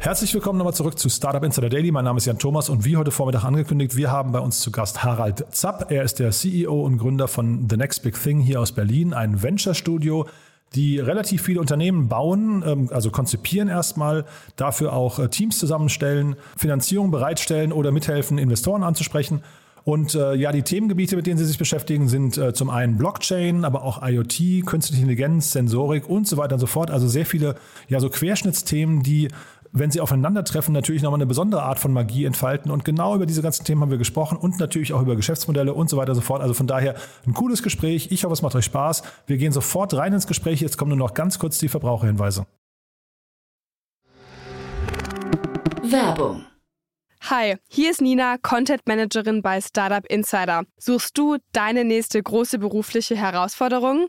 Herzlich willkommen nochmal zurück zu Startup Insider Daily. Mein Name ist Jan Thomas und wie heute Vormittag angekündigt, wir haben bei uns zu Gast Harald Zapp. Er ist der CEO und Gründer von The Next Big Thing hier aus Berlin, ein Venture-Studio, die relativ viele Unternehmen bauen, ähm, also konzipieren erstmal, dafür auch äh, Teams zusammenstellen, Finanzierung bereitstellen oder mithelfen, Investoren anzusprechen. Und äh, ja, die Themengebiete, mit denen sie sich beschäftigen, sind äh, zum einen Blockchain, aber auch IoT, künstliche Intelligenz, Sensorik und so weiter und so fort. Also sehr viele ja so Querschnittsthemen, die wenn sie aufeinandertreffen, natürlich nochmal eine besondere Art von Magie entfalten. Und genau über diese ganzen Themen haben wir gesprochen und natürlich auch über Geschäftsmodelle und so weiter und so fort. Also von daher ein cooles Gespräch. Ich hoffe, es macht euch Spaß. Wir gehen sofort rein ins Gespräch. Jetzt kommen nur noch ganz kurz die Verbraucherhinweise. Werbung. Hi, hier ist Nina, Content Managerin bei Startup Insider. Suchst du deine nächste große berufliche Herausforderung?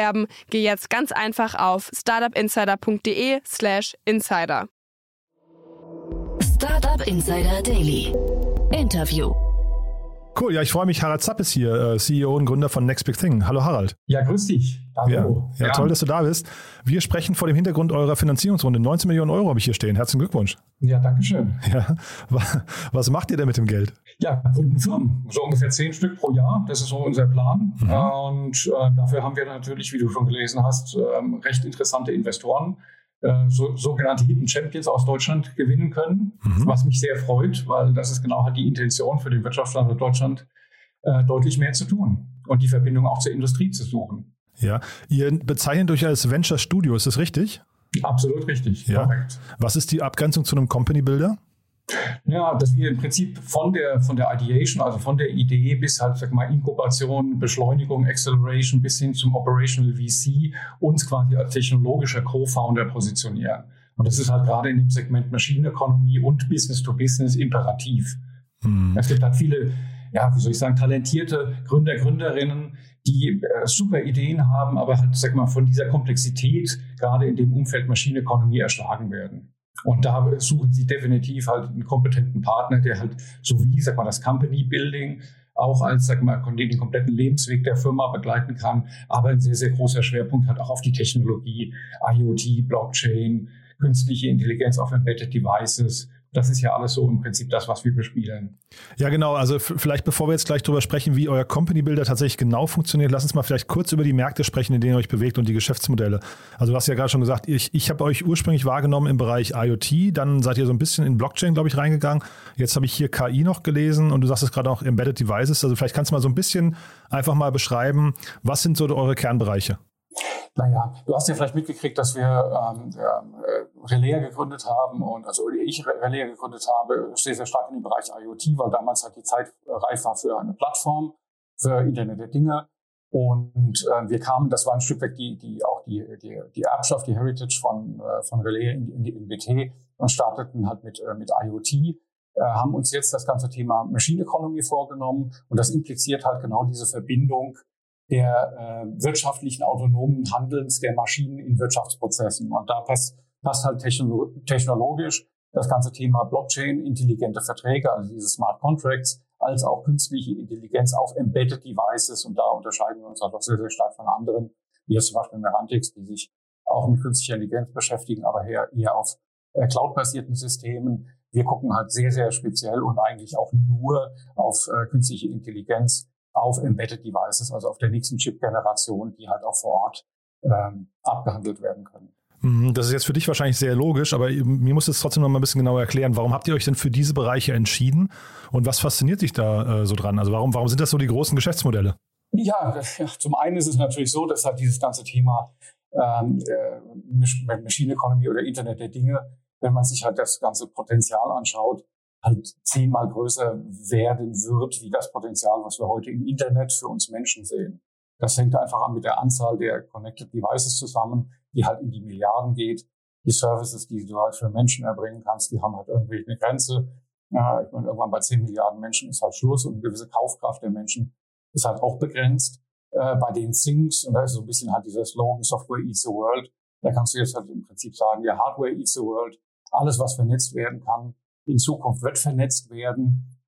geh jetzt ganz einfach auf startupinsider.de/slash insider. Startup Insider Daily. Interview. Cool, ja, ich freue mich. Harald Zapp ist hier, äh, CEO und Gründer von Next Big Thing. Hallo Harald. Ja, grüß dich. Hallo. Ja, ja, toll, dass du da bist. Wir sprechen vor dem Hintergrund eurer Finanzierungsrunde. 19 Millionen Euro habe ich hier stehen. Herzlichen Glückwunsch. Ja, danke schön. Ja, was macht ihr denn mit dem Geld? Ja, gründen Firmen. So ungefähr zehn Stück pro Jahr. Das ist so unser Plan. Mhm. Und äh, dafür haben wir natürlich, wie du schon gelesen hast, äh, recht interessante Investoren äh, so, sogenannte Hidden Champions aus Deutschland gewinnen können, mhm. was mich sehr freut, weil das ist genau halt die Intention für den Wirtschaftsstandort Deutschland, äh, deutlich mehr zu tun und die Verbindung auch zur Industrie zu suchen. Ja, ihr bezeichnet euch als Venture Studio, ist das richtig? Absolut richtig, ja. korrekt. Was ist die Abgrenzung zu einem Company Builder? Ja, dass wir im Prinzip von der, von der Ideation, also von der Idee bis halt, sag mal, Inkubation, Beschleunigung, Acceleration bis hin zum Operational VC uns quasi als technologischer Co-Founder positionieren. Und das ist halt gerade in dem Segment Maschinenökonomie und Business to Business imperativ. Mhm. Es gibt halt viele, ja, wie soll ich sagen, talentierte Gründer, Gründerinnen, die äh, super Ideen haben, aber halt, sag mal, von dieser Komplexität gerade in dem Umfeld Maschinenökonomie erschlagen werden. Und da suchen sie definitiv halt einen kompetenten Partner, der halt so wie, sag mal, das Company Building auch als, sag mal, den kompletten Lebensweg der Firma begleiten kann, aber ein sehr, sehr großer Schwerpunkt hat auch auf die Technologie, IoT, Blockchain, künstliche Intelligenz auf Embedded Devices das ist ja alles so im Prinzip das, was wir bespielen. Ja, genau. Also vielleicht bevor wir jetzt gleich darüber sprechen, wie euer Company Builder tatsächlich genau funktioniert, lass uns mal vielleicht kurz über die Märkte sprechen, in denen ihr euch bewegt und die Geschäftsmodelle. Also du hast ja gerade schon gesagt, ich, ich habe euch ursprünglich wahrgenommen im Bereich IoT, dann seid ihr so ein bisschen in Blockchain, glaube ich, reingegangen. Jetzt habe ich hier KI noch gelesen und du sagst es gerade auch Embedded Devices. Also vielleicht kannst du mal so ein bisschen einfach mal beschreiben, was sind so eure Kernbereiche? Naja, du hast ja vielleicht mitgekriegt, dass wir ähm, äh, Relais gegründet haben und also ich Relais gegründet habe, stehe sehr stark in dem Bereich IoT, weil damals halt die Zeit reif war für eine Plattform, für Internet der Dinge. Und äh, wir kamen, das war ein Stück weg die, die auch die, die, die Erbschaft, die Heritage von, äh, von Relais in, in, in BT und starteten halt mit, äh, mit IoT, äh, haben uns jetzt das ganze Thema Machine Economy vorgenommen und das impliziert halt genau diese Verbindung der äh, wirtschaftlichen autonomen Handelns der Maschinen in Wirtschaftsprozessen. Und da passt, passt halt technolo technologisch das ganze Thema Blockchain, intelligente Verträge, also diese Smart Contracts, als auch künstliche Intelligenz auf Embedded Devices. Und da unterscheiden wir uns halt auch sehr, sehr stark von anderen, wie jetzt zum Beispiel Merantix, die sich auch mit künstlicher Intelligenz beschäftigen, aber eher, eher auf äh, cloud-basierten Systemen. Wir gucken halt sehr, sehr speziell und eigentlich auch nur auf äh, künstliche Intelligenz auf Embedded Devices, also auf der nächsten Chip-Generation, die halt auch vor Ort ähm, abgehandelt werden können. Mhm, das ist jetzt für dich wahrscheinlich sehr logisch, aber mir muss es trotzdem noch mal ein bisschen genauer erklären. Warum habt ihr euch denn für diese Bereiche entschieden und was fasziniert dich da äh, so dran? Also warum, warum sind das so die großen Geschäftsmodelle? Ja, ja, zum einen ist es natürlich so, dass halt dieses ganze Thema ähm, äh, Machine Economy oder Internet der Dinge, wenn man sich halt das ganze Potenzial anschaut, halt zehnmal größer werden wird, wie das Potenzial, was wir heute im Internet für uns Menschen sehen. Das hängt einfach an mit der Anzahl der Connected Devices zusammen, die halt in die Milliarden geht. Die Services, die du halt für Menschen erbringen kannst, die haben halt irgendwie eine Grenze. Ja, ich meine, irgendwann bei 10 Milliarden Menschen ist halt Schluss und eine gewisse Kaufkraft der Menschen ist halt auch begrenzt. Äh, bei den Things, und da ist so ein bisschen halt dieser Slogan Software eats the world, da kannst du jetzt halt im Prinzip sagen, ja, Hardware eats the world. Alles, was vernetzt werden kann, in Zukunft wird vernetzt werden.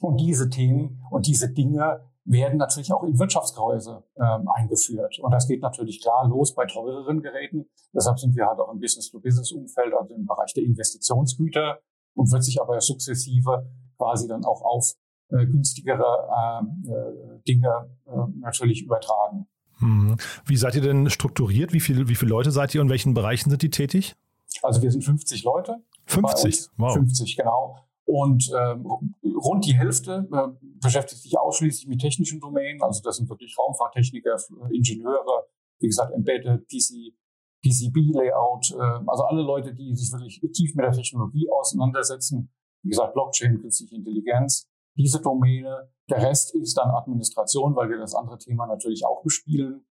Und diese Themen und diese Dinge werden natürlich auch in Wirtschaftskreise ähm, eingeführt. Und das geht natürlich klar los bei teureren Geräten. Deshalb sind wir halt auch im Business-to-Business-Umfeld, also im Bereich der Investitionsgüter und wird sich aber sukzessive quasi dann auch auf äh, günstigere ähm, äh, Dinge äh, natürlich übertragen. Mhm. Wie seid ihr denn strukturiert? Wie viele, wie viele Leute seid ihr und in welchen Bereichen sind die tätig? Also wir sind 50 Leute. 50, wow. 50, genau. Und ähm, rund die Hälfte äh, beschäftigt sich ausschließlich mit technischen Domänen. Also das sind wirklich Raumfahrttechniker, Ingenieure, wie gesagt, Embedded, PC, PCB-Layout, äh, also alle Leute, die sich wirklich tief mit der Technologie auseinandersetzen. Wie gesagt, Blockchain, künstliche Intelligenz, diese Domäne. Der Rest ist dann Administration, weil wir das andere Thema natürlich auch bespielen.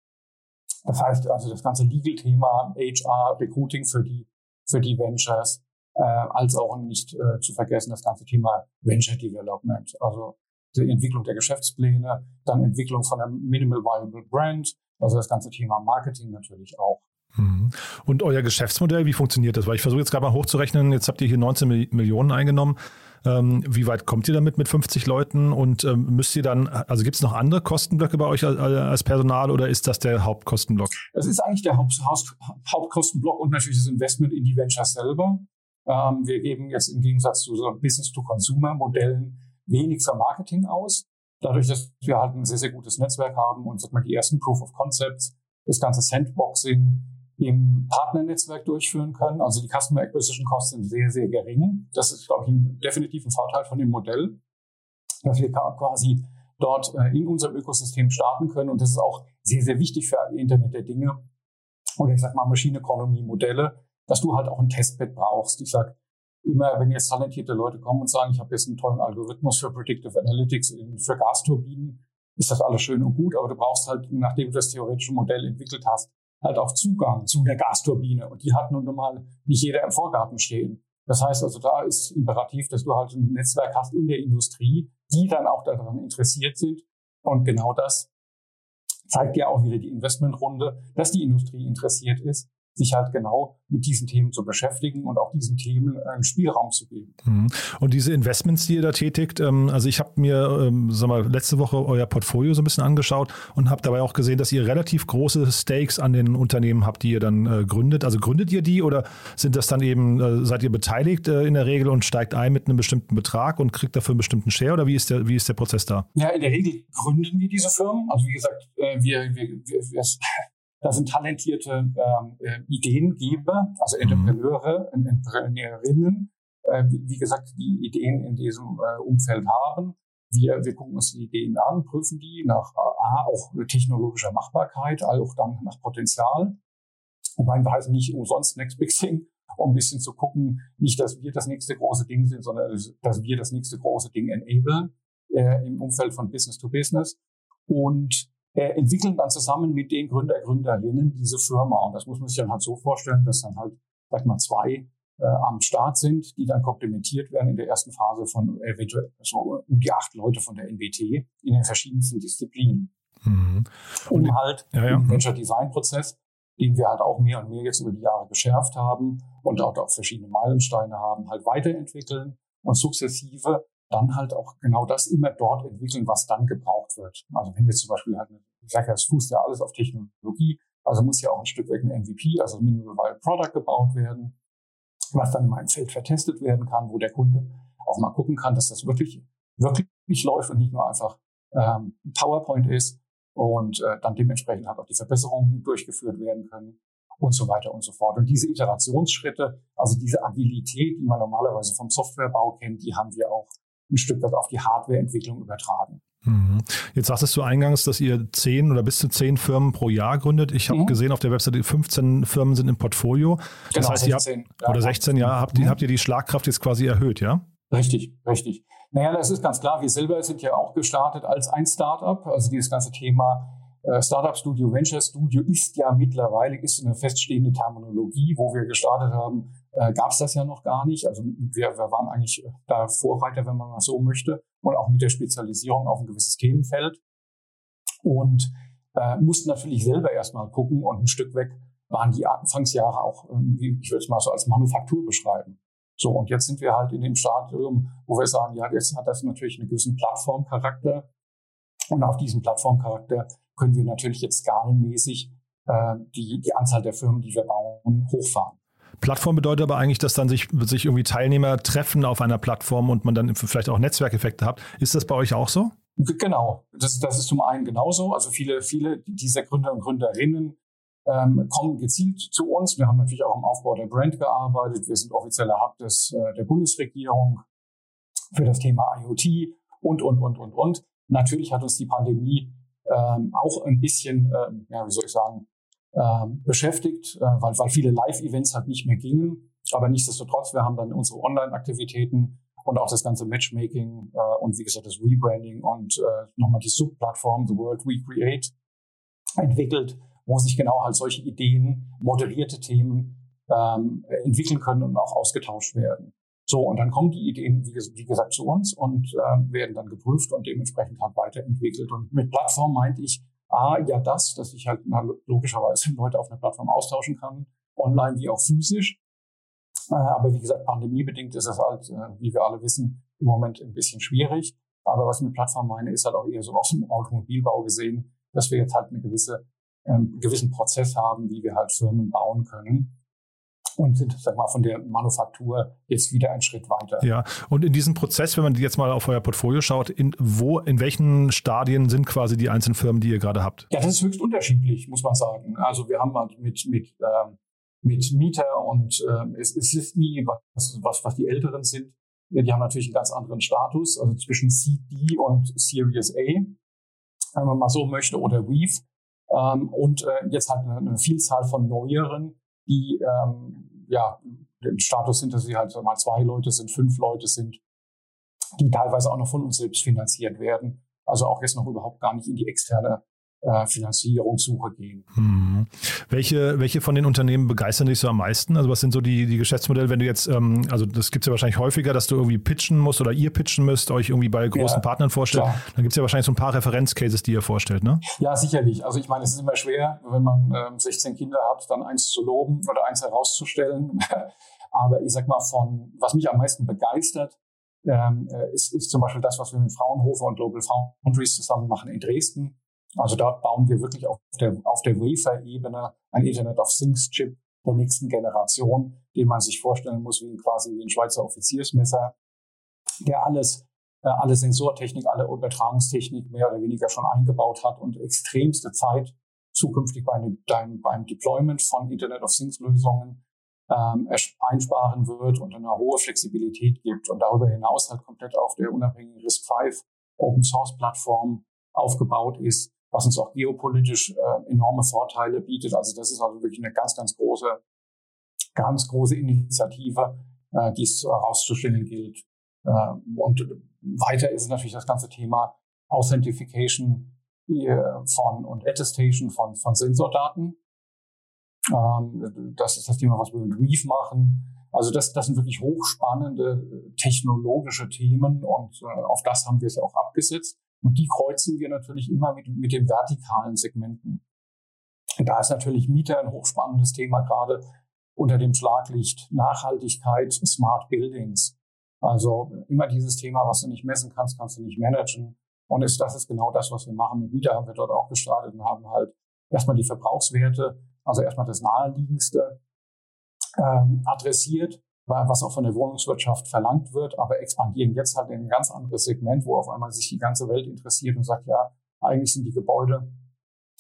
Das heißt also das ganze Legal-Thema, HR, Recruiting für die, für die Ventures, äh, als auch nicht äh, zu vergessen das ganze Thema Venture Development, also die Entwicklung der Geschäftspläne, dann Entwicklung von einem Minimal Viable Brand, also das ganze Thema Marketing natürlich auch. Mhm. Und euer Geschäftsmodell, wie funktioniert das? Weil ich versuche jetzt gerade mal hochzurechnen, jetzt habt ihr hier 19 Millionen eingenommen. Ähm, wie weit kommt ihr damit mit 50 Leuten und ähm, müsst ihr dann, also gibt es noch andere Kostenblöcke bei euch als, als, Personal oder ist das der Hauptkostenblock? Es ist eigentlich der Haupt, Hauptkostenblock und natürlich das Investment in die Ventures selber. Ähm, wir geben jetzt im Gegensatz zu so Business-to-Consumer-Modellen wenig für Marketing aus. Dadurch, dass wir halt ein sehr, sehr gutes Netzwerk haben und sag mal, die ersten Proof of Concepts, das ganze Sandboxing im Partnernetzwerk durchführen können. Also die Customer Acquisition Kosten sind sehr, sehr gering. Das ist, glaube ich, ein definitiv ein Vorteil von dem Modell, dass wir quasi dort äh, in unserem Ökosystem starten können. Und das ist auch sehr, sehr wichtig für Internet der Dinge oder ich sag mal Machine Economy Modelle, dass du halt auch ein Testbed brauchst. Ich sag immer, wenn jetzt talentierte Leute kommen und sagen, ich habe jetzt einen tollen Algorithmus für Predictive Analytics für Gasturbinen, ist das alles schön und gut, aber du brauchst halt, nachdem du das theoretische Modell entwickelt hast, halt auch Zugang zu der Gasturbine. Und die hat nun mal nicht jeder im Vorgarten stehen. Das heißt also, da ist imperativ, dass du halt ein Netzwerk hast in der Industrie, die dann auch daran interessiert sind. Und genau das zeigt ja auch wieder die Investmentrunde, dass die Industrie interessiert ist sich halt genau mit diesen Themen zu beschäftigen und auch diesen Themen einen Spielraum zu geben. Mhm. Und diese Investments, die ihr da tätigt, ähm, also ich habe mir ähm, sag mal, letzte Woche euer Portfolio so ein bisschen angeschaut und habe dabei auch gesehen, dass ihr relativ große Stakes an den Unternehmen habt, die ihr dann äh, gründet. Also gründet ihr die oder sind das dann eben, äh, seid ihr beteiligt äh, in der Regel und steigt ein mit einem bestimmten Betrag und kriegt dafür einen bestimmten Share oder wie ist der, wie ist der Prozess da? Ja, in der Regel gründen wir diese Firmen. Also wie gesagt, wir, wir, wir, wir da sind talentierte ähm, äh, Ideengeber, also mhm. Entrepreneure, mhm. Entrepreneurinnen, äh, wie, wie, gesagt, die Ideen in diesem äh, Umfeld haben. Wir, wir gucken uns die Ideen an, prüfen die nach A, auch technologischer Machbarkeit, auch dann nach Potenzial. Und mein heißt nicht umsonst Next Big Thing, um ein bisschen zu gucken, nicht, dass wir das nächste große Ding sind, sondern dass wir das nächste große Ding enablen äh, im Umfeld von Business to Business. Und äh, entwickeln dann zusammen mit den Gründer, Gründerinnen diese Firma. Und das muss man sich dann halt so vorstellen, dass dann halt, sag mal, zwei äh, am Start sind, die dann komplementiert werden in der ersten Phase von eventuell so um die acht Leute von der NWT in den verschiedensten Disziplinen. Mhm. Um halt ja, ja. im Venture Design Prozess, den wir halt auch mehr und mehr jetzt über die Jahre geschärft haben und dort auch verschiedene Meilensteine haben, halt weiterentwickeln und sukzessive dann halt auch genau das immer dort entwickeln, was dann gebraucht wird. Also wenn jetzt zum Beispiel halt, ich sage ja, es fußt ja alles auf Technologie, also muss ja auch ein Stück weg ein MVP, also Minimal Viable Product gebaut werden, was dann in meinem Feld vertestet werden kann, wo der Kunde auch mal gucken kann, dass das wirklich, wirklich läuft und nicht nur einfach ähm, PowerPoint ist und äh, dann dementsprechend halt auch die Verbesserungen durchgeführt werden können. und so weiter und so fort. Und diese Iterationsschritte, also diese Agilität, die man normalerweise vom Softwarebau kennt, die haben wir auch ein Stück weit auf die Hardwareentwicklung übertragen. Mhm. Jetzt sagtest du eingangs, dass ihr zehn oder bis zu zehn Firmen pro Jahr gründet. Ich habe mhm. gesehen auf der Webseite, 15 Firmen sind im Portfolio. Das genau, heißt, 16, ihr habt, ja, oder 16 Jahre habt, mhm. habt ihr die Schlagkraft jetzt quasi erhöht, ja? Richtig, richtig. Naja, das ist ganz klar. Wir selber sind ja auch gestartet als ein Startup. Also dieses ganze Thema äh, Startup Studio, Venture Studio ist ja mittlerweile ist eine feststehende Terminologie. Wo wir gestartet haben, äh, gab es das ja noch gar nicht. Also wir, wir waren eigentlich da Vorreiter, wenn man mal so möchte und auch mit der Spezialisierung auf ein gewisses Themenfeld. Und äh, mussten natürlich selber erstmal gucken und ein Stück weg waren die Anfangsjahre auch, wie ich würde es mal so als Manufaktur beschreiben. So, und jetzt sind wir halt in dem Stadium, wo wir sagen, ja, jetzt hat das natürlich einen gewissen Plattformcharakter. Und auf diesen Plattformcharakter können wir natürlich jetzt skalenmäßig äh, die, die Anzahl der Firmen, die wir bauen, hochfahren. Plattform bedeutet aber eigentlich, dass dann sich, sich irgendwie Teilnehmer treffen auf einer Plattform und man dann vielleicht auch Netzwerkeffekte hat. Ist das bei euch auch so? Genau, das, das ist zum einen genauso. Also viele, viele dieser Gründer und Gründerinnen ähm, kommen gezielt zu uns. Wir haben natürlich auch im Aufbau der Brand gearbeitet. Wir sind offizieller Hub des, äh, der Bundesregierung für das Thema IoT und, und, und, und, und. Natürlich hat uns die Pandemie ähm, auch ein bisschen, ähm, ja, wie soll ich sagen, beschäftigt, äh, weil, weil viele Live-Events halt nicht mehr gingen. Aber nichtsdestotrotz, wir haben dann unsere Online-Aktivitäten und auch das ganze Matchmaking äh, und wie gesagt das Rebranding und äh, nochmal die Subplattform The World We Create entwickelt, wo sich genau halt solche Ideen, moderierte Themen ähm, entwickeln können und auch ausgetauscht werden. So, und dann kommen die Ideen, wie, wie gesagt, zu uns und äh, werden dann geprüft und dementsprechend halt weiterentwickelt. Und mit Plattform meinte ich, A, ja das, dass ich halt na, logischerweise Leute auf einer Plattform austauschen kann, online wie auch physisch. Äh, aber wie gesagt, pandemiebedingt ist es halt, äh, wie wir alle wissen, im Moment ein bisschen schwierig. Aber was ich mit Plattform meine, ist halt auch eher so aus dem Automobilbau gesehen, dass wir jetzt halt eine gewisse, ähm, gewissen Prozess haben, wie wir halt Firmen bauen können und sind, sag mal, von der Manufaktur jetzt wieder einen Schritt weiter. Ja, und in diesem Prozess, wenn man jetzt mal auf euer Portfolio schaut, in wo, in welchen Stadien sind quasi die einzelnen Firmen, die ihr gerade habt? Ja, das ist höchst unterschiedlich, muss man sagen. Also wir haben halt mit, mit, ähm, mit Mieter und ähm, es, es ist nie, was, was, was die Älteren sind, die haben natürlich einen ganz anderen Status, also zwischen CD und Series A, wenn man mal so möchte, oder Weave. Ähm, und äh, jetzt halt eine, eine Vielzahl von neueren, die ähm, ja den Status sind, dass sie halt mal zwei Leute sind, fünf Leute sind, die teilweise auch noch von uns selbst finanziert werden. Also auch jetzt noch überhaupt gar nicht in die externe äh, Finanzierungssuche gehen. Hm. Welche, welche von den Unternehmen begeistern dich so am meisten? Also was sind so die, die Geschäftsmodelle, wenn du jetzt, ähm, also das gibt es ja wahrscheinlich häufiger, dass du irgendwie pitchen musst oder ihr pitchen müsst, euch irgendwie bei großen ja, Partnern vorstellt. Klar. Dann gibt es ja wahrscheinlich so ein paar Referenzcases, die ihr vorstellt, ne? Ja, sicherlich. Also ich meine, es ist immer schwer, wenn man ähm, 16 Kinder hat, dann eins zu loben oder eins herauszustellen. Aber ich sag mal, von was mich am meisten begeistert, ähm, äh, ist, ist zum Beispiel das, was wir mit Fraunhofer und Global Foundries zusammen machen in Dresden. Also dort bauen wir wirklich auf der, auf der Wafer-Ebene ein Internet of Things Chip der nächsten Generation, den man sich vorstellen muss wie quasi wie ein Schweizer Offiziersmesser, der alles, äh, alle Sensortechnik, alle Übertragungstechnik mehr oder weniger schon eingebaut hat und extremste Zeit zukünftig beim, beim, beim Deployment von Internet of Things Lösungen ähm, einsparen wird und eine hohe Flexibilität gibt und darüber hinaus halt komplett auf der unabhängigen RISC-V Open Source Plattform aufgebaut ist was uns auch geopolitisch äh, enorme Vorteile bietet. Also das ist also wirklich eine ganz, ganz große, ganz große Initiative, äh, die es herauszustellen gilt. Äh, und weiter ist natürlich das ganze Thema Authentification äh, von und Attestation von, von Sensordaten. Ähm, das ist das Thema, was wir mit Weave machen. Also das, das sind wirklich hochspannende technologische Themen und äh, auf das haben wir es auch abgesetzt. Und die kreuzen wir natürlich immer mit, mit den vertikalen Segmenten. Da ist natürlich Mieter ein hochspannendes Thema, gerade unter dem Schlaglicht Nachhaltigkeit, Smart Buildings. Also immer dieses Thema, was du nicht messen kannst, kannst du nicht managen. Und ist, das ist genau das, was wir machen. Mit Mieter haben wir dort auch gestartet und haben halt erstmal die Verbrauchswerte, also erstmal das Naheliegendste ähm, adressiert was auch von der Wohnungswirtschaft verlangt wird, aber expandieren jetzt halt in ein ganz anderes Segment, wo auf einmal sich die ganze Welt interessiert und sagt, ja, eigentlich sind die Gebäude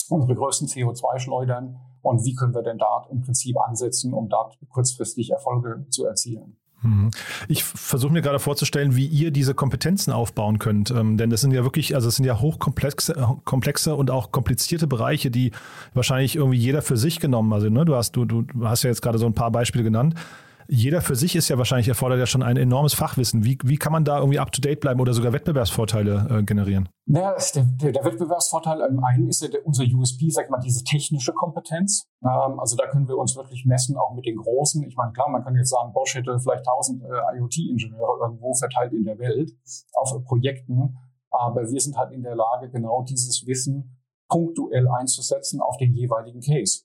unsere größten CO2-Schleudern und wie können wir denn da im Prinzip ansetzen, um dort kurzfristig Erfolge zu erzielen. Mhm. Ich versuche mir gerade vorzustellen, wie ihr diese Kompetenzen aufbauen könnt. Ähm, denn das sind ja wirklich, also es sind ja hochkomplexe komplexe und auch komplizierte Bereiche, die wahrscheinlich irgendwie jeder für sich genommen. Also ne, du hast, du, du hast ja jetzt gerade so ein paar Beispiele genannt jeder für sich ist ja wahrscheinlich erfordert ja schon ein enormes Fachwissen. Wie, wie kann man da irgendwie up to date bleiben oder sogar Wettbewerbsvorteile äh, generieren? Naja, der, der, Wettbewerbsvorteil im einen ist ja der, unser USP, sag ich mal, diese technische Kompetenz. Ähm, also da können wir uns wirklich messen, auch mit den Großen. Ich meine, klar, man kann jetzt sagen, Bosch hätte vielleicht 1000 äh, IoT-Ingenieure irgendwo verteilt in der Welt auf Projekten. Aber wir sind halt in der Lage, genau dieses Wissen punktuell einzusetzen auf den jeweiligen Case.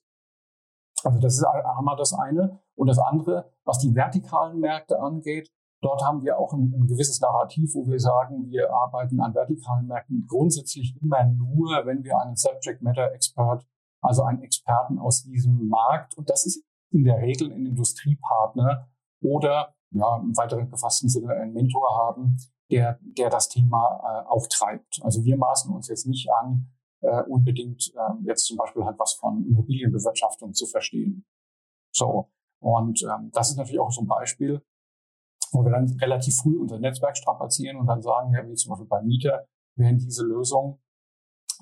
Also das ist einmal das eine. Und das andere, was die vertikalen Märkte angeht, dort haben wir auch ein, ein, gewisses Narrativ, wo wir sagen, wir arbeiten an vertikalen Märkten grundsätzlich immer nur, wenn wir einen Subject Matter Expert, also einen Experten aus diesem Markt, und das ist in der Regel ein Industriepartner oder ja, im weiteren gefassten Sinne einen Mentor haben, der, der das Thema äh, auch treibt. Also wir maßen uns jetzt nicht an, äh, unbedingt äh, jetzt zum Beispiel halt was von Immobilienbewirtschaftung zu verstehen. So. Und ähm, das ist natürlich auch so ein Beispiel, wo wir dann relativ früh unser Netzwerk strapazieren und dann sagen, ja, wie zum Beispiel bei Mieter, werden diese Lösung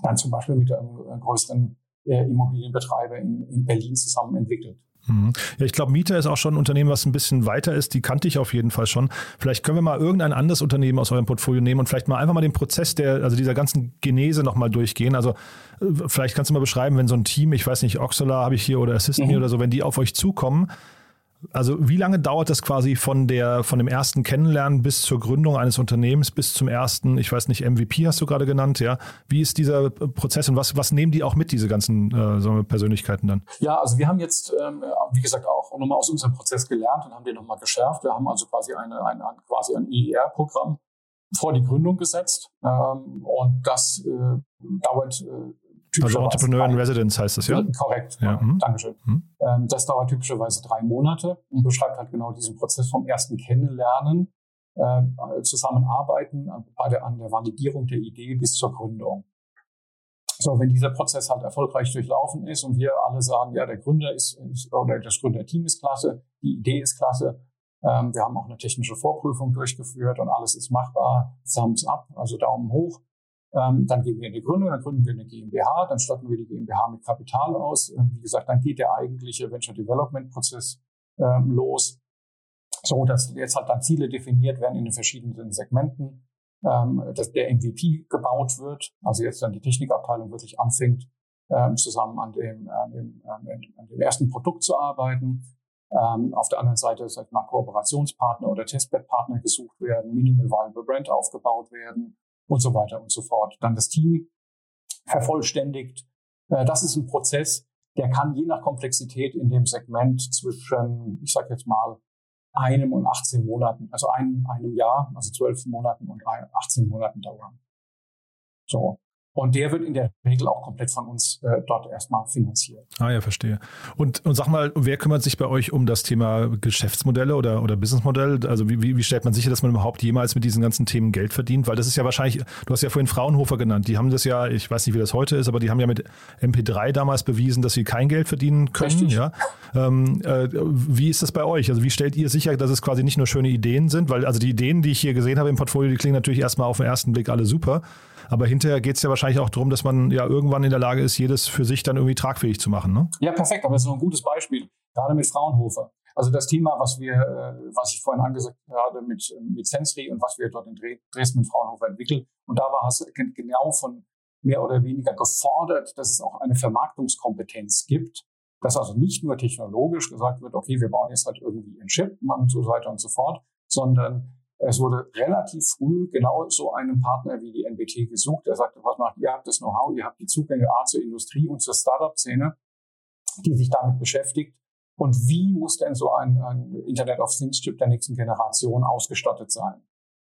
dann zum Beispiel mit einem größeren äh, Immobilienbetreiber in, in Berlin zusammen entwickelt. Mhm. Ja, ich glaube, Mieter ist auch schon ein Unternehmen, was ein bisschen weiter ist. Die kannte ich auf jeden Fall schon. Vielleicht können wir mal irgendein anderes Unternehmen aus eurem Portfolio nehmen und vielleicht mal einfach mal den Prozess der, also dieser ganzen Genese nochmal durchgehen. Also äh, vielleicht kannst du mal beschreiben, wenn so ein Team, ich weiß nicht, Oxola habe ich hier oder Assist mhm. oder so, wenn die auf euch zukommen, also wie lange dauert das quasi von der von dem ersten Kennenlernen bis zur Gründung eines Unternehmens bis zum ersten, ich weiß nicht, MVP hast du gerade genannt, ja? Wie ist dieser Prozess und was was nehmen die auch mit diese ganzen äh, Persönlichkeiten dann? Ja, also wir haben jetzt ähm, wie gesagt auch nochmal aus unserem Prozess gelernt und haben den nochmal geschärft. Wir haben also quasi eine, ein, ein quasi ein EER-Programm vor die Gründung gesetzt ähm, und das äh, dauert äh, also Entrepreneur in Residence heißt das, ja? Korrekt, ja. Mhm. Dankeschön. Mhm. Ähm, das dauert typischerweise drei Monate und beschreibt halt genau diesen Prozess vom ersten Kennenlernen, äh, Zusammenarbeiten bei der, an der Validierung der Idee bis zur Gründung. So, wenn dieser Prozess halt erfolgreich durchlaufen ist und wir alle sagen, ja, der Gründer ist, ist oder das Gründerteam ist klasse, die Idee ist klasse, ähm, wir haben auch eine technische Vorprüfung durchgeführt und alles ist machbar, Thumbs up, also Daumen hoch, ähm, dann gehen wir in die Gründung, dann gründen wir eine GmbH, dann statten wir die GmbH mit Kapital aus. Ähm, wie gesagt, dann geht der eigentliche Venture Development Prozess ähm, los, so dass jetzt halt dann Ziele definiert werden in den verschiedenen Segmenten, ähm, dass der MVP gebaut wird, also jetzt dann die Technikabteilung wirklich anfängt, ähm, zusammen an dem, an, dem, an dem ersten Produkt zu arbeiten. Ähm, auf der anderen Seite, ich mal, Kooperationspartner oder Testbed-Partner gesucht werden, Minimal Viable Brand aufgebaut werden, und so weiter und so fort. Dann das Team vervollständigt. Äh, das ist ein Prozess, der kann je nach Komplexität in dem Segment zwischen, ich sage jetzt mal, einem und 18 Monaten, also einem, einem Jahr, also zwölf Monaten und 18 Monaten dauern. So. Und der wird in der Regel auch komplett von uns äh, dort erstmal finanziert. Ah ja, verstehe. Und, und sag mal, wer kümmert sich bei euch um das Thema Geschäftsmodelle oder, oder Businessmodell? Also wie, wie, wie stellt man sicher, dass man überhaupt jemals mit diesen ganzen Themen Geld verdient? Weil das ist ja wahrscheinlich, du hast ja vorhin Fraunhofer genannt, die haben das ja, ich weiß nicht, wie das heute ist, aber die haben ja mit MP3 damals bewiesen, dass sie kein Geld verdienen können. Richtig. Ja? Ähm, äh, wie ist das bei euch? Also wie stellt ihr sicher, dass es quasi nicht nur schöne Ideen sind? Weil also die Ideen, die ich hier gesehen habe im Portfolio, die klingen natürlich erstmal auf den ersten Blick alle super. Aber hinterher geht es ja wahrscheinlich auch darum, dass man ja irgendwann in der Lage ist, jedes für sich dann irgendwie tragfähig zu machen. Ne? Ja, perfekt. Aber das ist noch ein gutes Beispiel, gerade mit Fraunhofer. Also das Thema, was wir, äh, was ich vorhin angesagt habe mit, mit Sensri und was wir dort in Dresden mit Fraunhofer entwickeln. Und da war es genau von mehr oder weniger gefordert, dass es auch eine Vermarktungskompetenz gibt, dass also nicht nur technologisch gesagt wird, okay, wir bauen jetzt halt irgendwie einen Chip und so weiter und so fort, sondern es wurde relativ früh genau so einen Partner wie die NBT gesucht, der sagte, was macht ihr? habt das Know-how, ihr habt die Zugänge A zur Industrie und zur Startup-Szene, die sich damit beschäftigt. Und wie muss denn so ein, ein Internet of Things Chip der nächsten Generation ausgestattet sein?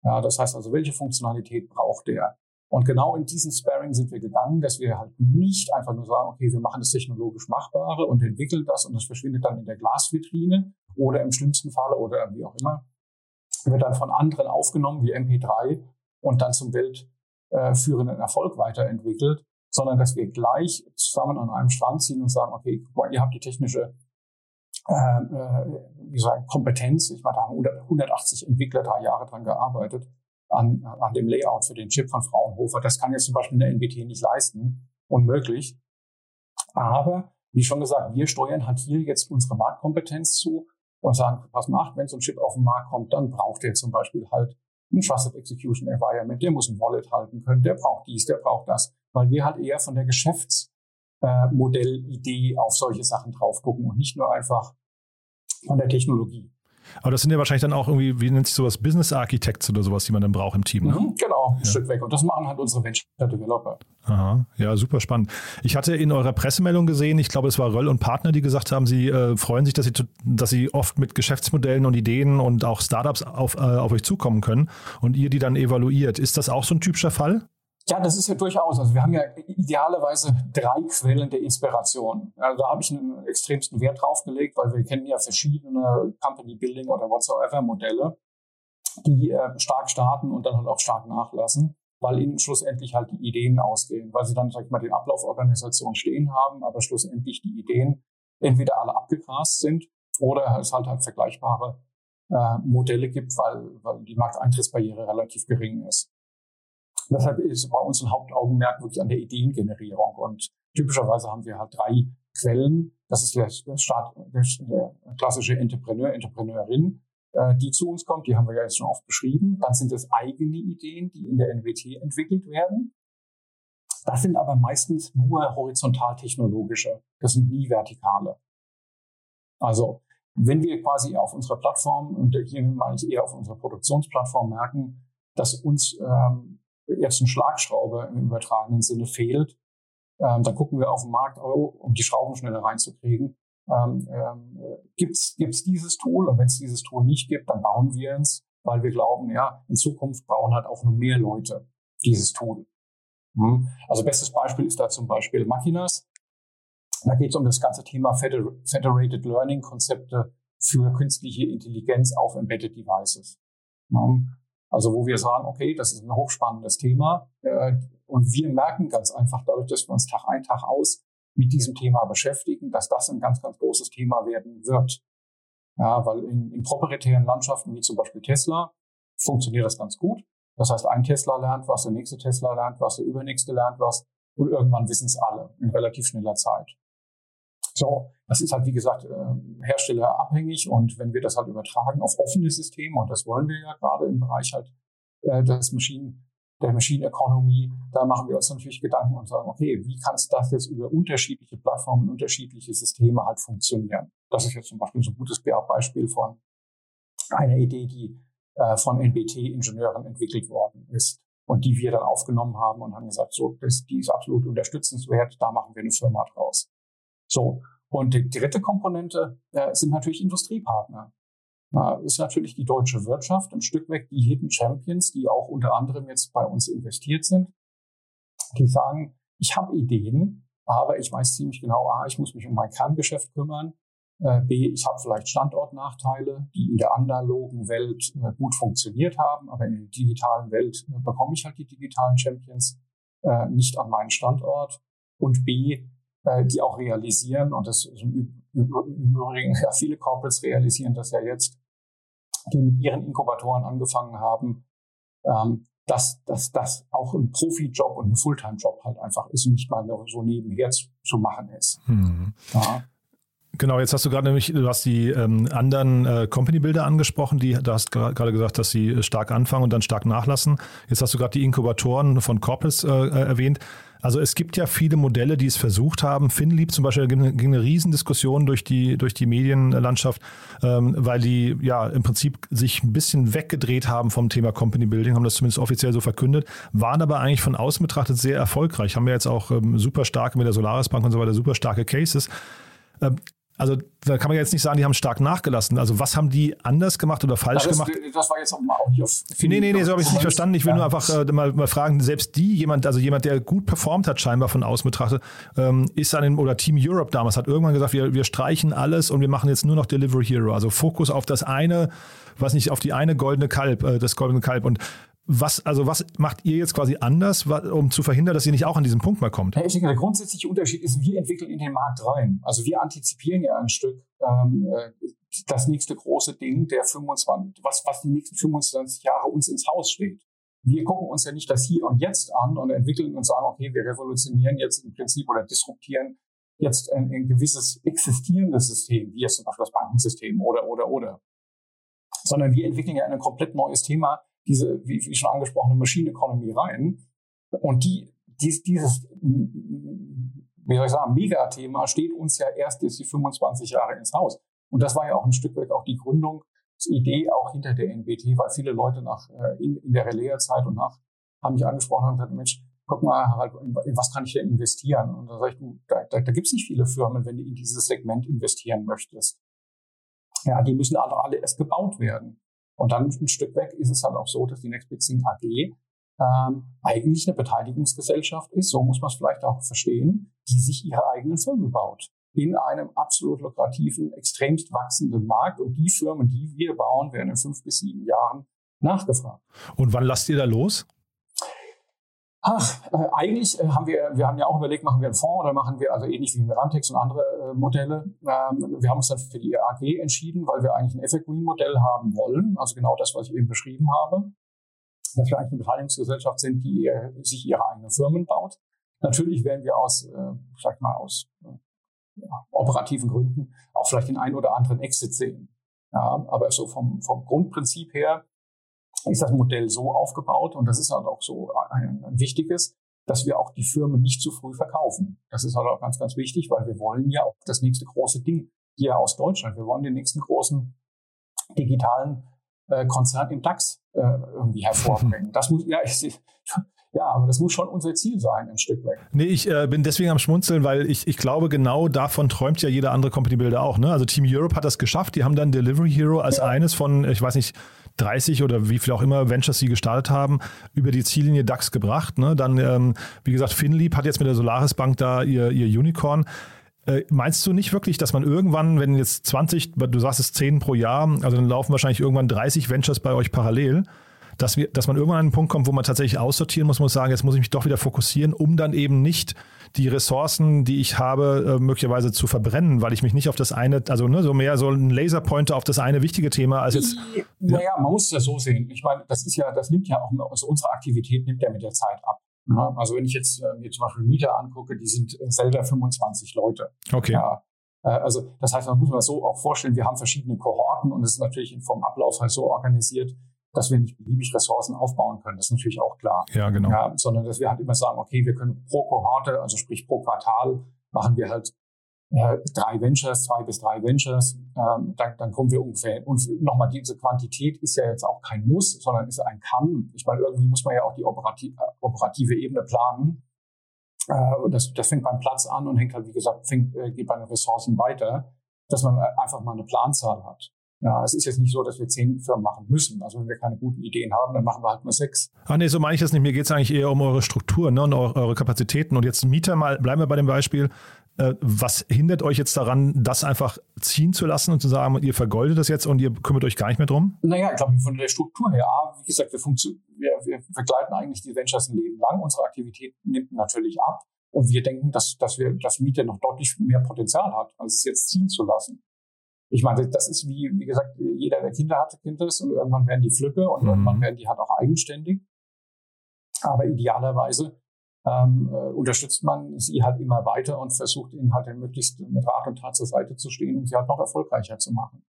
Ja, das heißt also, welche Funktionalität braucht der? Und genau in diesen Sparring sind wir gegangen, dass wir halt nicht einfach nur sagen, okay, wir machen das technologisch Machbare und entwickeln das und das verschwindet dann in der Glasvitrine oder im schlimmsten Falle oder wie auch immer, wird dann von anderen aufgenommen wie MP3 und dann zum weltführenden Erfolg weiterentwickelt, sondern dass wir gleich zusammen an einem Strang ziehen und sagen, okay, ihr habt die technische äh, äh, wie sagen, Kompetenz. Ich meine, da haben 180 Entwickler drei Jahre dran gearbeitet an, an dem Layout für den Chip von Fraunhofer. Das kann jetzt zum Beispiel eine NBT nicht leisten, unmöglich. Aber wie schon gesagt, wir steuern halt hier jetzt unsere Marktkompetenz zu und sagen, was macht, wenn so ein Chip auf den Markt kommt, dann braucht er zum Beispiel halt ein Trusted Execution Environment, der muss ein Wallet halten können, der braucht dies, der braucht das, weil wir halt eher von der Geschäftsmodellidee auf solche Sachen drauf gucken und nicht nur einfach von der Technologie. Aber das sind ja wahrscheinlich dann auch irgendwie, wie nennt sich sowas, Business Architects oder sowas, die man dann braucht im Team. Ne? Mhm, genau, ein ja. Stück weg. Und das machen halt unsere Venture Developer. Aha, ja, super spannend. Ich hatte in eurer Pressemeldung gesehen, ich glaube, es war Röll und Partner, die gesagt haben, sie äh, freuen sich, dass sie, dass sie oft mit Geschäftsmodellen und Ideen und auch Startups auf, äh, auf euch zukommen können und ihr die dann evaluiert. Ist das auch so ein typischer Fall? Ja, das ist ja durchaus. Also wir haben ja idealerweise drei Quellen der Inspiration. Also da habe ich einen extremsten Wert drauf gelegt, weil wir kennen ja verschiedene Company Building oder whatsoever Modelle, die äh, stark starten und dann halt auch stark nachlassen, weil ihnen schlussendlich halt die Ideen ausgehen, weil sie dann, sag ich mal, den Ablauforganisation stehen haben, aber schlussendlich die Ideen entweder alle abgegrast sind oder es halt halt vergleichbare äh, Modelle gibt, weil, weil die Markteintrittsbarriere relativ gering ist. Deshalb ist bei uns ein Hauptaugenmerk wirklich an der Ideengenerierung. Und typischerweise haben wir halt drei Quellen. Das ist der, Start, der klassische Entrepreneur, Entrepreneurin, äh, die zu uns kommt. Die haben wir ja jetzt schon oft beschrieben. Dann sind es eigene Ideen, die in der NWT entwickelt werden. Das sind aber meistens nur horizontal-technologische. Das sind nie vertikale. Also, wenn wir quasi auf unserer Plattform, und hier meine ich eher auf unserer Produktionsplattform merken, dass uns ähm, eine Schlagschraube im übertragenen Sinne fehlt, ähm, dann gucken wir auf den Markt, oh, um die Schrauben schneller reinzukriegen. Ähm, ähm, gibt's gibt's dieses Tool? Und wenn es dieses Tool nicht gibt, dann bauen wir es, weil wir glauben, ja, in Zukunft brauchen halt auch nur mehr Leute dieses Tool. Hm. Also bestes Beispiel ist da zum Beispiel Machinas. Da geht es um das ganze Thema Federated Learning Konzepte für künstliche Intelligenz auf Embedded Devices. Hm. Also wo wir sagen, okay, das ist ein hochspannendes Thema äh, und wir merken ganz einfach dadurch, dass wir uns Tag ein, Tag aus mit diesem Thema beschäftigen, dass das ein ganz, ganz großes Thema werden wird. Ja, weil in, in proprietären Landschaften wie zum Beispiel Tesla funktioniert das ganz gut. Das heißt, ein Tesla lernt was, der nächste Tesla lernt was, der übernächste lernt was und irgendwann wissen es alle in relativ schneller Zeit. So, das ist halt, wie gesagt, äh, herstellerabhängig und wenn wir das halt übertragen auf offene Systeme, und das wollen wir ja gerade im Bereich halt äh, des Maschinen, der Machine Economy, da machen wir uns natürlich Gedanken und sagen, okay, wie kann es das jetzt über unterschiedliche Plattformen, unterschiedliche Systeme halt funktionieren? Das ist jetzt zum Beispiel so ein gutes Beispiel von einer Idee, die äh, von NBT-Ingenieuren entwickelt worden ist und die wir dann aufgenommen haben und haben gesagt, so, das, die ist absolut unterstützenswert, da machen wir eine Firma draus. So. Und die dritte Komponente äh, sind natürlich Industriepartner. Na, ist natürlich die deutsche Wirtschaft, ein Stück weg die Hidden Champions, die auch unter anderem jetzt bei uns investiert sind, die sagen, ich habe Ideen, aber ich weiß ziemlich genau, A, ich muss mich um mein Kerngeschäft kümmern, äh, B, ich habe vielleicht Standortnachteile, die in der analogen Welt äh, gut funktioniert haben, aber in der digitalen Welt äh, bekomme ich halt die digitalen Champions äh, nicht an meinen Standort. Und B, äh, die auch realisieren, und das im Übrigen, ja, viele Corporates realisieren das ja jetzt, die mit ihren Inkubatoren angefangen haben, ähm, dass, dass das auch ein Profi-Job und ein Fulltime-Job halt einfach ist und nicht mal so nebenher zu, zu machen ist. Hm. Ja. Genau, jetzt hast du gerade nämlich, du hast die ähm, anderen äh, Company-Bilder angesprochen, die, du hast gerade gesagt, dass sie stark anfangen und dann stark nachlassen. Jetzt hast du gerade die Inkubatoren von Corpus äh, äh, erwähnt. Also es gibt ja viele Modelle, die es versucht haben. Finlieb zum Beispiel ging eine, ging eine Riesendiskussion durch die, durch die Medienlandschaft, ähm, weil die ja im Prinzip sich ein bisschen weggedreht haben vom Thema Company Building, haben das zumindest offiziell so verkündet, waren aber eigentlich von außen betrachtet sehr erfolgreich. Haben wir jetzt auch ähm, super starke mit der Solaris Bank und so weiter, super starke Cases. Ähm, also da kann man jetzt nicht sagen, die haben stark nachgelassen. Also was haben die anders gemacht oder falsch das, gemacht? Das war jetzt auch mal auch auf. Nee, nee, nee, so habe ich es nicht verstanden. Ich will ja. nur einfach äh, mal, mal fragen, selbst die, jemand, also jemand, der gut performt hat, scheinbar von außen betrachtet, ähm, ist an den, oder Team Europe damals hat irgendwann gesagt, wir, wir streichen alles und wir machen jetzt nur noch Delivery Hero. Also Fokus auf das eine, was nicht, auf die eine goldene Kalb, äh, das goldene Kalb. Und Was, also was macht ihr jetzt quasi anders, um zu verhindern, dass ihr nicht auch an diesen Punkt mal kommt? ich denke, der grundsätzliche Unterschied ist, wir entwickeln in den Markt rein. Also wir antizipieren ja ein Stück ähm, äh, das nächste große Ding, der 25, was, was die nächsten 25 Jahre uns ins Haus steht. Wir gucken uns ja nicht das Hier und Jetzt an und entwickeln und sagen, okay, wir revolutionieren jetzt im Prinzip oder disruptieren jetzt ein, ein gewisses existierendes System, wie jetzt zum Beispiel das Bankensystem oder, oder, oder. Sondern wir entwickeln ja ein komplett neues Thema, diese, wie, wie schon angesprochene Machine Economy rein. Und die, dies, dieses, wie soll ich sagen, Megathema steht uns ja erst jetzt die 25 Jahre ins Haus. Und das war ja auch ein Stück weit auch die Gründungsidee auch hinter der NBT, weil viele Leute nach, äh, in, in der Relais-Zeit und nach, haben mich angesprochen und gesagt, Mensch, guck mal, Harald, in was kann ich denn investieren? Und da sage ich, du, da, da, da gibt es nicht viele Firmen, wenn du in dieses Segment investieren möchtest. Ja, die müssen alle, alle erst gebaut werden. Und dann ein Stück weg ist es halt auch so, dass die Next Big Thing AG ähm, eigentlich eine Beteiligungsgesellschaft ist, so muss man es vielleicht auch verstehen, die sich ihre eigenen Firmen baut. In einem absolut lukrativen, extremst wachsenden Markt. Und die Firmen, die wir bauen, werden in fünf bis sieben Jahren nachgefragt. Und wann lasst ihr da los? Ach, äh, eigentlich äh, haben wir, wir haben ja auch überlegt, machen wir einen Fonds oder machen wir, also ähnlich wie Mirantex und andere äh, Modelle. Ähm, wir haben uns dann für die AG entschieden, weil wir eigentlich ein Evergreen-Modell haben wollen, also genau das, was ich eben beschrieben habe, dass wir eigentlich eine Beteiligungsgesellschaft sind, die äh, sich ihre eigenen Firmen baut. Natürlich werden wir aus, äh, sag mal, aus äh, ja, operativen Gründen auch vielleicht den einen oder anderen Exit sehen. Ja, aber so vom, vom Grundprinzip her ist das Modell so aufgebaut und das ist halt auch so ein, ein wichtiges, dass wir auch die Firmen nicht zu früh verkaufen. Das ist halt auch ganz, ganz wichtig, weil wir wollen ja auch das nächste große Ding hier aus Deutschland. Wir wollen den nächsten großen digitalen äh, Konzern im DAX äh, irgendwie hervorbringen. Das muss, ja, ich, ja, aber das muss schon unser Ziel sein, ein Stück weit. Nee, ich äh, bin deswegen am Schmunzeln, weil ich, ich glaube, genau davon träumt ja jeder andere Company Builder auch. Ne? Also Team Europe hat das geschafft. Die haben dann Delivery Hero als ja. eines von, ich weiß nicht, 30 oder wie viel auch immer Ventures sie gestartet haben, über die Ziellinie DAX gebracht. Ne? Dann, ähm, wie gesagt, Finlieb hat jetzt mit der Solaris Bank da ihr, ihr Unicorn. Äh, meinst du nicht wirklich, dass man irgendwann, wenn jetzt 20, du sagst es 10 pro Jahr, also dann laufen wahrscheinlich irgendwann 30 Ventures bei euch parallel, dass, wir, dass man irgendwann an einen Punkt kommt, wo man tatsächlich aussortieren muss, muss sagen, jetzt muss ich mich doch wieder fokussieren, um dann eben nicht die Ressourcen, die ich habe, äh, möglicherweise zu verbrennen, weil ich mich nicht auf das eine, also ne, so mehr so ein Laserpointer auf das eine wichtige Thema als jetzt. Naja, ja. man muss das so sehen. Ich meine, das ist ja, das nimmt ja auch, also unsere Aktivität nimmt ja mit der Zeit ab. Ja, also wenn ich jetzt äh, mir zum Beispiel Mieter angucke, die sind äh, selber 25 Leute. Okay. Ja, äh, also das heißt, man muss man so auch vorstellen, wir haben verschiedene Kohorten und es ist natürlich vom Ablauf halt so organisiert, dass wir nicht beliebig Ressourcen aufbauen können. Das ist natürlich auch klar. Ja, genau. Ja, sondern dass wir halt immer sagen, okay, wir können pro Kohorte, also sprich pro Quartal, machen wir halt äh, drei Ventures, zwei bis drei Ventures, ähm, dann, dann kommen wir ungefähr. Und nochmal, diese Quantität ist ja jetzt auch kein Muss, sondern ist ein Kann. Ich meine, irgendwie muss man ja auch die operative, äh, operative Ebene planen. Äh, das, das fängt beim Platz an und hängt halt, wie gesagt, fängt, äh, geht bei den Ressourcen weiter, dass man äh, einfach mal eine Planzahl hat. Ja, es ist jetzt nicht so, dass wir zehn Firmen machen müssen. Also wenn wir keine guten Ideen haben, dann machen wir halt nur sechs. Ah nee, so meine ich das nicht. Mir geht es eigentlich eher um eure Struktur ne, und eure Kapazitäten. Und jetzt Mieter mal, bleiben wir bei dem Beispiel. Äh, was hindert euch jetzt daran, das einfach ziehen zu lassen und zu sagen, ihr vergoldet das jetzt und ihr kümmert euch gar nicht mehr drum? Naja, ich glaube, von der Struktur her, wie gesagt, wir, wir, wir begleiten eigentlich die Ventures ein Leben lang. Unsere Aktivität nimmt natürlich ab. Und wir denken, dass, dass wir, dass Mieter noch deutlich mehr Potenzial hat, als es jetzt ziehen zu lassen. Ich meine, das ist wie, wie gesagt, jeder, der Kinder hatte, kennt das und irgendwann werden die Flücke und mhm. irgendwann werden die halt auch eigenständig. Aber idealerweise ähm, äh, unterstützt man sie halt immer weiter und versucht ihnen halt möglichst mit Rat und Tat zur Seite zu stehen, um sie halt noch erfolgreicher zu machen.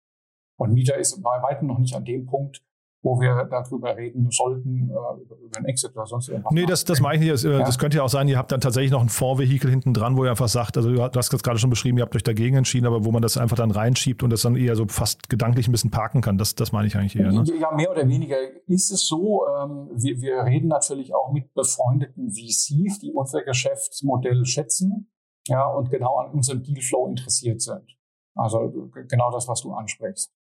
Und Mieter ist bei weitem noch nicht an dem Punkt, wo wir darüber reden sollten, äh, über einen Exit oder sonst irgendwas. Nee, das, das meine ich nicht. Das, äh, ja. das könnte ja auch sein, ihr habt dann tatsächlich noch ein Fondsvehikel hinten dran, wo ihr einfach sagt, also du hast das gerade schon beschrieben, ihr habt euch dagegen entschieden, aber wo man das einfach dann reinschiebt und das dann eher so fast gedanklich ein bisschen parken kann. Das, das meine ich eigentlich eher. Ne? Ja, mehr oder weniger ist es so. Ähm, wir, wir reden natürlich auch mit befreundeten VCs, die unser Geschäftsmodell schätzen ja, und genau an unserem Dealflow interessiert sind. Also genau das, was du ansprichst.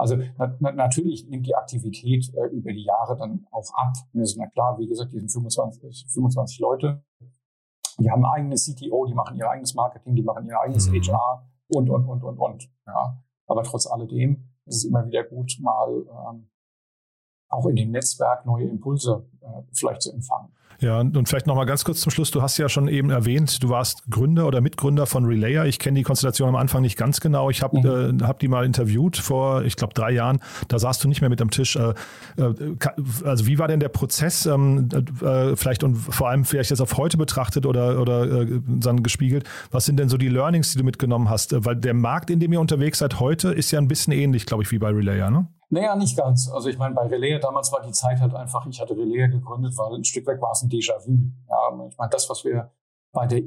Also na, na, natürlich nimmt die Aktivität äh, über die Jahre dann auch ab. Das ist na klar, wie gesagt, die sind 25, 25 Leute. Die haben ein eigenes CTO, die machen ihr eigenes Marketing, die machen ihr eigenes mhm. HR und, und, und, und, und. Ja. Aber trotz alledem ist es immer wieder gut, mal ähm, auch in dem Netzwerk neue Impulse äh, vielleicht zu empfangen. Ja, und vielleicht nochmal ganz kurz zum Schluss. Du hast ja schon eben erwähnt, du warst Gründer oder Mitgründer von Relayer. Ich kenne die Konstellation am Anfang nicht ganz genau. Ich habe mhm. äh, hab die mal interviewt vor, ich glaube, drei Jahren. Da saßt du nicht mehr mit am Tisch. Äh, äh, also wie war denn der Prozess? Ähm, äh, vielleicht und vor allem vielleicht jetzt auf heute betrachtet oder, oder äh, dann gespiegelt. Was sind denn so die Learnings, die du mitgenommen hast? Weil der Markt, in dem ihr unterwegs seid heute, ist ja ein bisschen ähnlich, glaube ich, wie bei Relayer, ne? Naja, nicht ganz. Also ich meine, bei Relais, damals war die Zeit halt einfach, ich hatte Relais gegründet, weil ein Stück weg war es ein Déjà-vu. Ja, ich meine, das, was wir bei der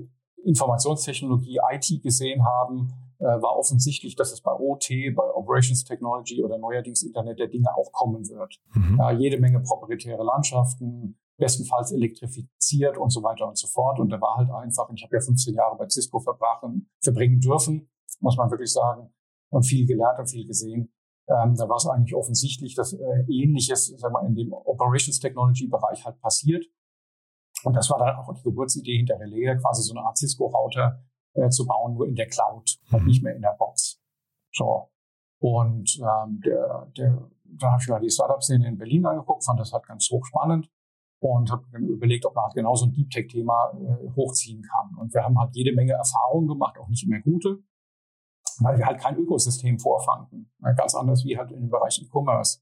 Informationstechnologie IT gesehen haben, äh, war offensichtlich, dass es bei OT, bei Operations Technology oder neuerdings Internet der Dinge auch kommen wird. Mhm. Ja, jede Menge proprietäre Landschaften, bestenfalls elektrifiziert und so weiter und so fort. Und da war halt einfach, ich habe ja 15 Jahre bei Cisco verbrachen, verbringen dürfen, muss man wirklich sagen, und viel gelernt und viel gesehen. Ähm, da war es eigentlich offensichtlich, dass äh, Ähnliches sagen wir, in dem Operations Technology Bereich halt passiert. Und das war dann auch die Geburtsidee hinter Relais, quasi so eine Art Cisco-Router äh, zu bauen, nur in der Cloud, halt nicht mehr in der Box. So. Und ähm, der, der, dann habe ich mir die Startup-Szene in Berlin angeguckt, fand das halt ganz hochspannend und habe überlegt, ob man halt genau so ein Deep Tech-Thema äh, hochziehen kann. Und wir haben halt jede Menge Erfahrungen gemacht, auch nicht immer gute weil wir halt kein Ökosystem vorfanden. Ganz anders wie halt in dem Bereich E-Commerce.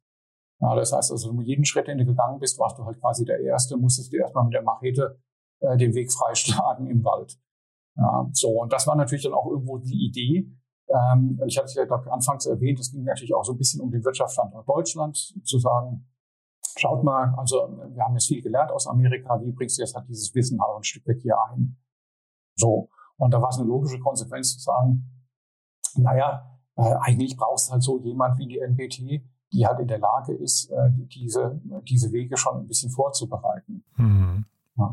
Ja, das heißt also, jeden Schritt, den du gegangen bist, warst du halt quasi der Erste, musstest du erstmal mit der Machete äh, den Weg freischlagen im Wald. Ja, so, und das war natürlich dann auch irgendwo die Idee. Ähm, ich hatte es ja gerade anfangs erwähnt, es ging natürlich auch so ein bisschen um den Wirtschaftsstandort Deutschland, zu sagen, schaut mal, also wir haben jetzt viel gelernt aus Amerika, wie bringst du jetzt halt dieses Wissen halt ein Stück weg hier ein? So, und da war es eine logische Konsequenz zu sagen, naja, äh, eigentlich brauchst du halt so jemand wie die NBT, die halt in der Lage ist, äh, diese, diese Wege schon ein bisschen vorzubereiten. Mhm. Ja.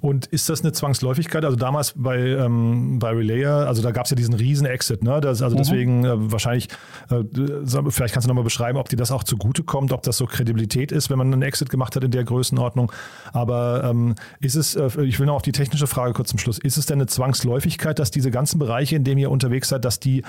Und ist das eine Zwangsläufigkeit? Also damals bei, ähm, bei Relayer, also da gab es ja diesen riesen Exit, ne? Das, also mhm. deswegen äh, wahrscheinlich, äh, vielleicht kannst du nochmal beschreiben, ob dir das auch zugutekommt, ob das so Kredibilität ist, wenn man einen Exit gemacht hat in der Größenordnung. Aber ähm, ist es, äh, ich will noch auf die technische Frage kurz zum Schluss, ist es denn eine Zwangsläufigkeit, dass diese ganzen Bereiche, in denen ihr unterwegs seid, dass die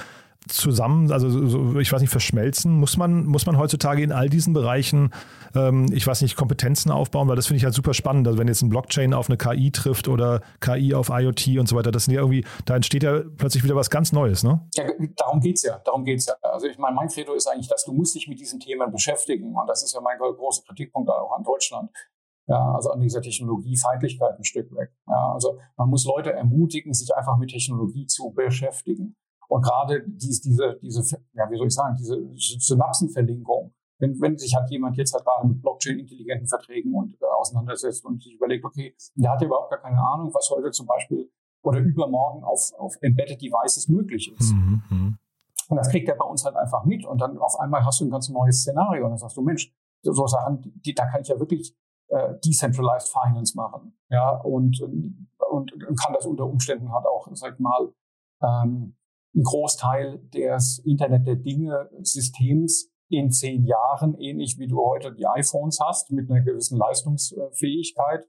zusammen, also so, ich weiß nicht, verschmelzen? Muss man, muss man heutzutage in all diesen Bereichen, ähm, ich weiß nicht, Kompetenzen aufbauen? Weil das finde ich halt super spannend. Also wenn jetzt ein Blockchain auf eine KI trifft oder KI auf IoT und so weiter, das sind ja irgendwie, da entsteht ja plötzlich wieder was ganz Neues, ne? Ja, darum geht's ja, darum geht's ja. Also ich meine, mein Credo ist eigentlich, dass du musst dich mit diesen Themen beschäftigen. Und das ist ja mein großer Kritikpunkt auch an Deutschland. Ja, also an dieser Technologiefeindlichkeit ein Stück weg. Ja, also man muss Leute ermutigen, sich einfach mit Technologie zu beschäftigen. Und gerade dies, diese, diese, ja, wie soll ich sagen, diese Synapsenverlinkung, wenn, wenn sich halt jemand jetzt halt gerade mit Blockchain-intelligenten Verträgen und äh, auseinandersetzt und sich überlegt, okay, der hat ja überhaupt gar keine Ahnung, was heute zum Beispiel oder übermorgen auf, auf Embedded Devices möglich ist. Mhm. mhm. Und das kriegt er bei uns halt einfach mit. Und dann auf einmal hast du ein ganz neues Szenario. Und dann sagst du, Mensch, so Sachen, die, da kann ich ja wirklich äh, Decentralized Finance machen. Ja, und, und, und kann das unter Umständen halt auch, sag mal, ähm, ein Großteil des Internet der Dinge Systems in zehn Jahren, ähnlich wie du heute die iPhones hast, mit einer gewissen Leistungsfähigkeit,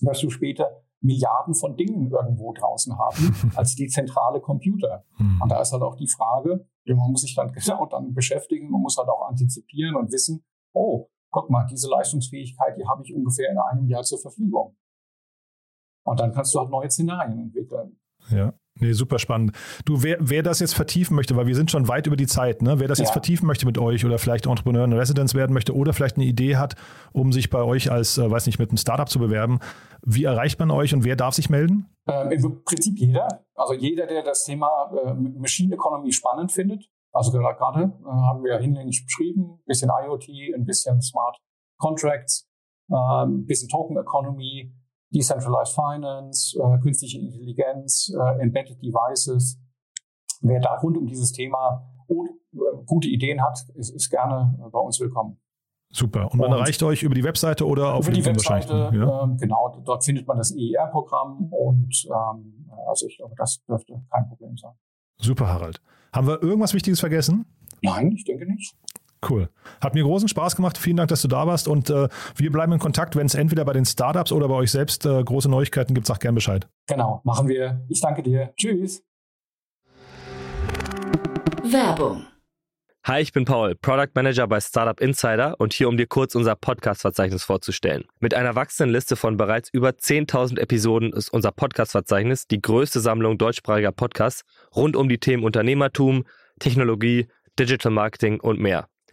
wirst du später Milliarden von Dingen irgendwo draußen haben als die zentrale Computer. Hm. Und da ist halt auch die Frage, man muss sich dann genau dann beschäftigen, man muss halt auch antizipieren und wissen, oh, guck mal, diese Leistungsfähigkeit, die habe ich ungefähr in einem Jahr zur Verfügung. Und dann kannst du halt neue Szenarien entwickeln. Ja. Nee, super spannend. Du, wer, wer das jetzt vertiefen möchte, weil wir sind schon weit über die Zeit, ne? wer das ja. jetzt vertiefen möchte mit euch oder vielleicht Entrepreneur in Residence werden möchte oder vielleicht eine Idee hat, um sich bei euch als, äh, weiß nicht, mit einem Startup zu bewerben, wie erreicht man euch und wer darf sich melden? Ähm, Im Prinzip jeder. Also jeder, der das Thema äh, Machine Economy spannend findet. Also gerade äh, haben wir hinlänglich beschrieben, ein bisschen IoT, ein bisschen Smart Contracts, äh, ein bisschen Token Economy, Decentralized Finance, äh, künstliche Intelligenz, äh, Embedded Devices. Wer da rund um dieses Thema äh, gute Ideen hat, ist, ist gerne äh, bei uns willkommen. Super. Und man und erreicht euch über die Webseite oder auf über die Webseite. Ja? Ähm, genau, dort findet man das EIR-Programm und ähm, also ich glaube, das dürfte kein Problem sein. Super, Harald. Haben wir irgendwas Wichtiges vergessen? Nein, ich denke nicht. Cool. Hat mir großen Spaß gemacht. Vielen Dank, dass du da warst. Und äh, wir bleiben in Kontakt. Wenn es entweder bei den Startups oder bei euch selbst äh, große Neuigkeiten gibt, sag gern Bescheid. Genau, machen wir. Ich danke dir. Tschüss. Werbung Hi, ich bin Paul, Product Manager bei Startup Insider und hier, um dir kurz unser Podcast-Verzeichnis vorzustellen. Mit einer wachsenden Liste von bereits über 10.000 Episoden ist unser Podcast-Verzeichnis die größte Sammlung deutschsprachiger Podcasts rund um die Themen Unternehmertum, Technologie, Digital Marketing und mehr.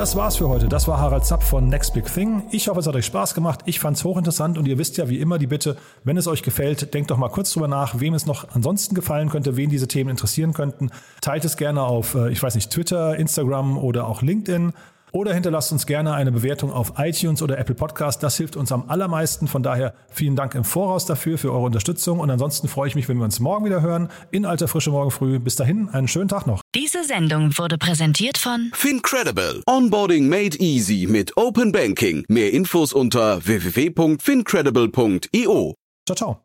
Das war's für heute. Das war Harald Zapp von Next Big Thing. Ich hoffe, es hat euch Spaß gemacht. Ich fand's hochinteressant und ihr wisst ja wie immer die Bitte, wenn es euch gefällt, denkt doch mal kurz drüber nach, wem es noch ansonsten gefallen könnte, wen diese Themen interessieren könnten. Teilt es gerne auf, äh, ich weiß nicht, Twitter, Instagram oder auch LinkedIn. Oder hinterlasst uns gerne eine Bewertung auf iTunes oder Apple Podcast. Das hilft uns am allermeisten. Von daher vielen Dank im Voraus dafür, für eure Unterstützung. Und ansonsten freue ich mich, wenn wir uns morgen wieder hören. In alter Frische morgen früh. Bis dahin, einen schönen Tag noch. Diese Sendung wurde präsentiert von Fincredible. Onboarding made easy mit Open Banking. Mehr Infos unter www.fincredible.io. Ciao, ciao.